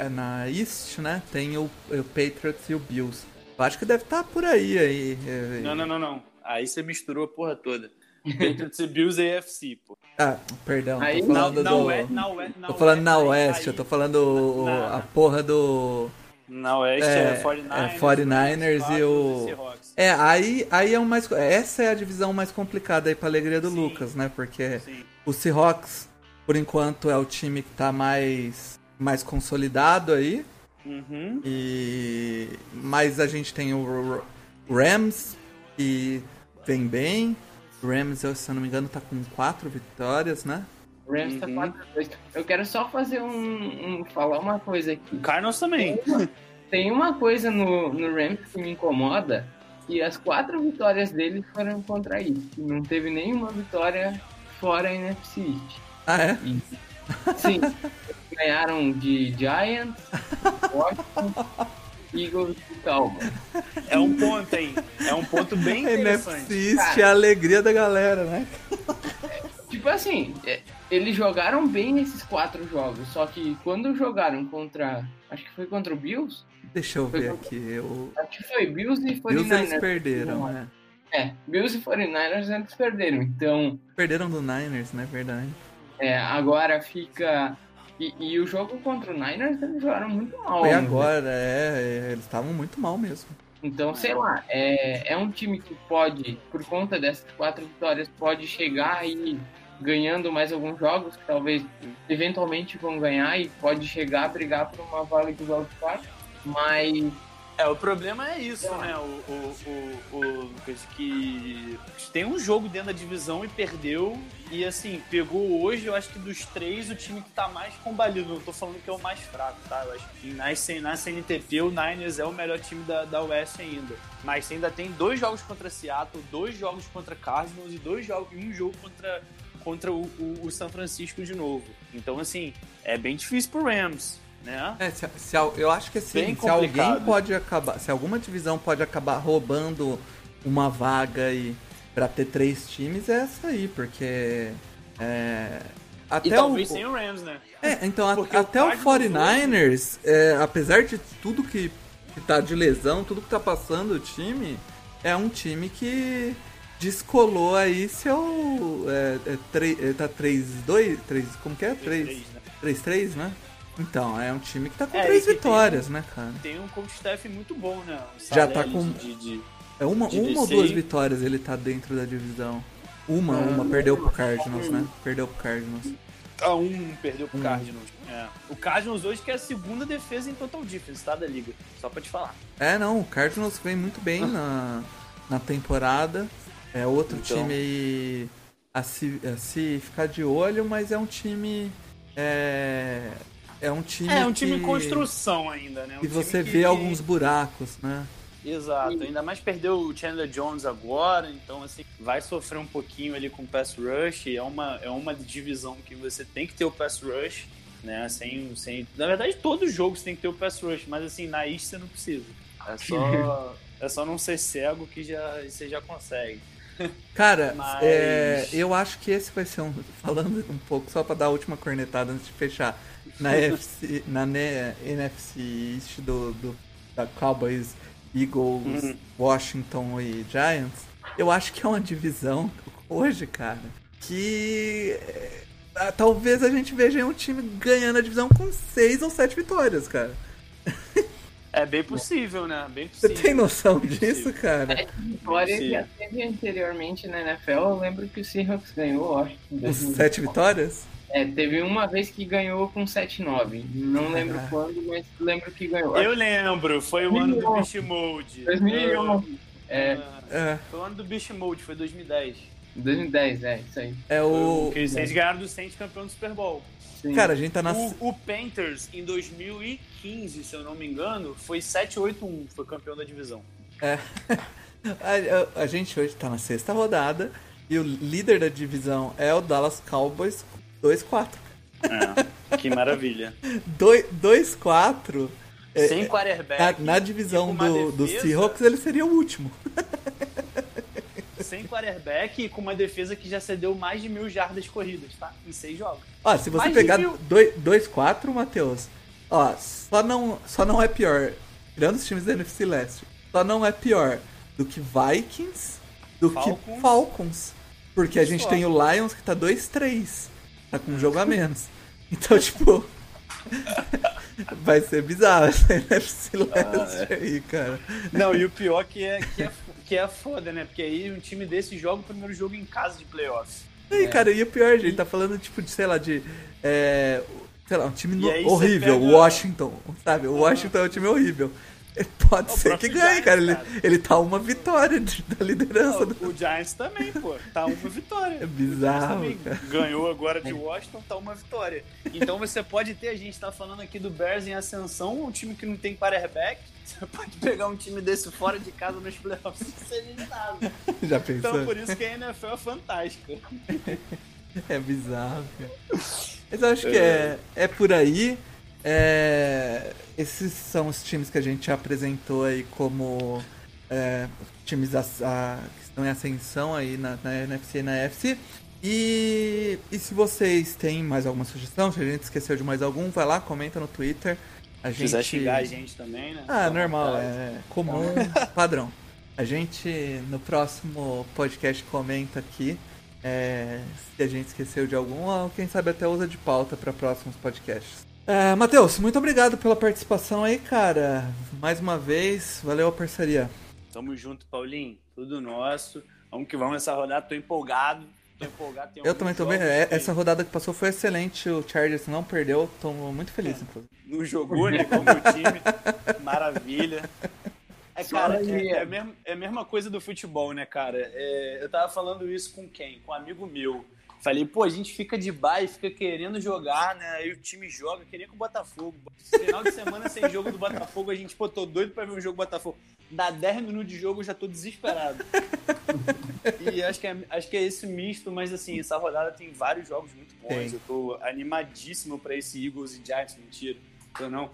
na East, né, tem o, o Patriots e o Bills. Eu acho que deve estar tá por aí. aí. Não, não, não, não. Aí você misturou a porra toda. Patriots e Bills e AFC, pô. Ah, perdão. Aí, tô falando na, do... Na, na, na, tô falando na Oeste, eu tô falando a porra do... Na Oeste é, é 49ers, é 49ers e o... É, aí, aí é o mais... Essa é a divisão mais complicada aí pra alegria do Sim. Lucas, né? Porque Sim. o Seahawks, por enquanto, é o time que tá mais, mais consolidado aí. Uhum. E mas a gente tem o Rams que vem bem. Rams, se eu não me engano, tá com quatro vitórias, né? Rams tá uhum. tá 4 Eu quero só fazer um, um, falar uma coisa aqui. Cardinals também. Tem uma, tem uma coisa no, no Rams que me incomoda, que as quatro vitórias dele foram contra isso. Não teve nenhuma vitória fora a NFC East. Ah, é? Sim. ganharam de Giants, Washington, Eagles e Cowboys. É um ponto, hein? É um ponto bem interessante. NFC a alegria da galera, né? tipo assim, é, eles jogaram bem nesses quatro jogos, só que quando jogaram contra. Acho que foi contra o Bills? Deixa eu ver contra, aqui. Eu... Acho que foi Bills e 49ers. Bills eles perderam, né? É, Bills e 49ers eles perderam, então. Perderam do Niners, né? Verdade. É, agora fica e, e, o jogo contra o Niners eles jogaram muito mal. E né? agora, é, é, eles estavam muito mal mesmo. Então, sei lá, é, é um time que pode, por conta dessas quatro vitórias, pode chegar aí ganhando mais alguns jogos, que talvez eventualmente vão ganhar e pode chegar a brigar por uma vaga de wildcard, mas é, o problema é isso, né? O, o, o, o, Lucas, que tem um jogo dentro da divisão e perdeu. E assim, pegou hoje, eu acho que dos três, o time que tá mais combalido. Não tô falando que é o mais fraco, tá? Eu acho que na, na CNTP o Niners é o melhor time da, da West ainda. Mas ainda tem dois jogos contra Seattle, dois jogos contra Cardinals e dois jogos e um jogo contra, contra o, o, o San Francisco de novo. Então, assim, é bem difícil pro Rams. Né? É, se, se, eu acho que assim, se alguém pode acabar, se alguma divisão pode acabar roubando uma vaga e para ter três times é essa aí, porque é, até e talvez o, sem o Rams, né? É, então a, até o, o 49ers, é, apesar de tudo que, que tá de lesão, tudo que tá passando o time, é um time que descolou aí seu é, é, 3, é, tá 3-2, 3, como que é? 3-3, 3-3, né? né? Então, é um time que tá com é, três vitórias, tem, né, cara? Tem um coach staff muito bom, né? Já tá com. De, de, é uma, uma ou duas vitórias ele tá dentro da divisão. Uma, é, uma, perdeu pro Cardinals, né? Perdeu pro Cardinals. Ah, um perdeu pro um. Cardinals. É. O Cardinals hoje que é a segunda defesa em total defense, tá? Da liga. Só pra te falar. É, não, o Cardinals vem muito bem na, na temporada. É outro então... time aí a se, a se ficar de olho, mas é um time. É, é um time. É um time que... em construção ainda, né? Um e você vê alguns buracos, né? Exato, ainda mais perdeu o Chandler Jones agora, então assim, vai sofrer um pouquinho ali com o pass rush, é uma, é uma divisão que você tem que ter o pass rush, né, sem, sem... Na verdade, todos os jogos tem que ter o pass rush, mas assim, na East você não precisa. É só, é só não ser cego que já, você já consegue. Cara, mas... é, eu acho que esse vai ser um... Falando um pouco, só para dar a última cornetada antes de fechar na, FC, na NFC East do, do, da Cowboys, Eagles, uhum. Washington e Giants, eu acho que é uma divisão hoje, cara, que é, talvez a gente veja um time ganhando a divisão com seis ou sete vitórias, cara. É bem possível, né? Bem possível. Você tem noção disso, cara? É, vitória já teve anteriormente na NFL. Eu lembro que o Seahawks ganhou, acho. Com sete vitórias? É, teve uma vez que ganhou com 7-9. Não lembro ah. quando, mas lembro que ganhou. Eu lembro, foi o ano do Beast Mode. 2011. É. é. Foi o ano do Beast Mode, foi 2010. 2010, é, isso aí. É o. Que vocês ganharam do Saints campeão do Super Bowl. Sim. Cara, a gente tá na. O, o, Panthers, em 2015, se eu não me engano, foi 7-8-1, foi campeão da divisão. É. A, a, a, gente hoje tá na sexta rodada e o líder da divisão é o Dallas Cowboys 2-4. É, que maravilha. 2-4. É, Sem quarterback. Na, na divisão do, do Seahawks, ele seria o último. sem quarterback e com uma defesa que já cedeu mais de mil jardas corridas, tá? Em seis jogos. Ó, se você mais pegar 2-4, Matheus, ó, só não, só não é pior, tirando os times da NFC Leste, só não é pior do que Vikings, do Falcons. que Falcons. Porque a gente tem o Lions que tá 2-3. Tá com um jogo a menos. Então, tipo. vai ser bizarro essa NFC Leste ah, é. aí, cara. Não, e o pior que é, que é que é foda, né? Porque aí um time desse joga o primeiro jogo em casa de playoffs. E, é. cara, e o pior, gente, tá falando, tipo, de, sei lá, de. É, sei lá, um time no, horrível, pega... Washington, sabe? O Washington é um time horrível. Pode ser que ganhe, Giants, cara. Ele, cara. ele tá uma vitória de, da liderança. Não, do... O Giants também, pô. Tá uma vitória. É bizarro. Ganhou agora de Washington, tá uma vitória. Então você pode ter, a gente tá falando aqui do Bears em ascensão, um time que não tem quarterback. Você pode pegar um time desse fora de casa nos playoffs e ser eliminado. Já pensou? Então por isso que a NFL é fantástica. É bizarro, cara. Mas eu acho que é, é por aí. É, esses são os times que a gente apresentou aí como é, times a, a, que estão em ascensão aí na, na NFC e na FC. E, e se vocês têm mais alguma sugestão, se a gente esqueceu de mais algum, vai lá, comenta no Twitter. A se gente... quiser xingar a gente também, né? Ah, normal, é comum, padrão. A gente no próximo podcast comenta aqui é, se a gente esqueceu de algum, ou quem sabe até usa de pauta para próximos podcasts. É, Matheus, muito obrigado pela participação aí, cara. Mais uma vez, valeu a parceria. Tamo junto, Paulinho. Tudo nosso. Vamos que vamos nessa rodada, tô empolgado. Tô empolgado. Eu também tô bem. É, essa rodada que passou foi excelente. O Chargers não perdeu. Tô muito feliz, é. inclusive. Não jogou, né? Como o time. Maravilha. É, cara, é, é, a mesma, é a mesma coisa do futebol, né, cara? É, eu tava falando isso com quem? Com um amigo meu. Falei, pô, a gente fica de baixo, fica querendo jogar, né? Aí o time joga, que nem com o Botafogo. Final de semana sem jogo do Botafogo, a gente, pô, tô doido pra ver um jogo do Botafogo. Dá 10 minutos de jogo, eu já tô desesperado. e acho que, é, acho que é esse misto, mas assim, essa rodada tem vários jogos muito bons. Sim. Eu tô animadíssimo pra esse Eagles e Giants, mentira. Tô não.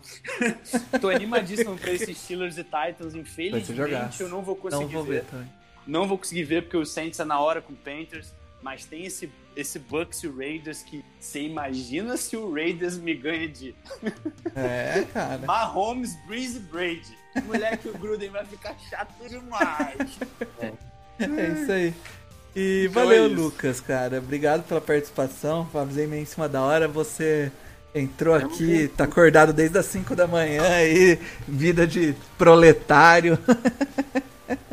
tô animadíssimo pra esses Steelers e Titans, infelizmente eu não vou conseguir não vou ver. ver não vou conseguir ver porque o Saints é na hora com o Panthers mas tem esse, esse Bucks e Raiders que você imagina se o Raiders me ganha de. É, cara. Mahomes, Breeze Brady. Moleque, o Gruden vai ficar chato demais. É, é isso aí. E então valeu, é Lucas, cara. Obrigado pela participação. Fazei meio em cima da hora. Você entrou aqui, tá acordado desde as 5 da manhã aí, vida de proletário.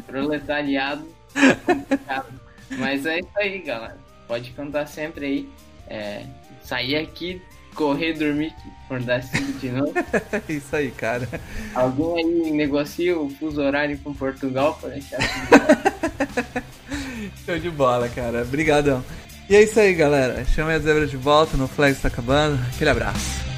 Proletariado. É complicado. Mas é isso aí, galera. Pode cantar sempre aí. É, sair aqui, correr, dormir, acordar cedo de novo. isso aí, cara. Alguém aí negocia o fuso horário com Portugal para deixar Show de bola, cara. Obrigadão. E é isso aí, galera. Chama a zebra de volta no Flag está acabando. Aquele abraço.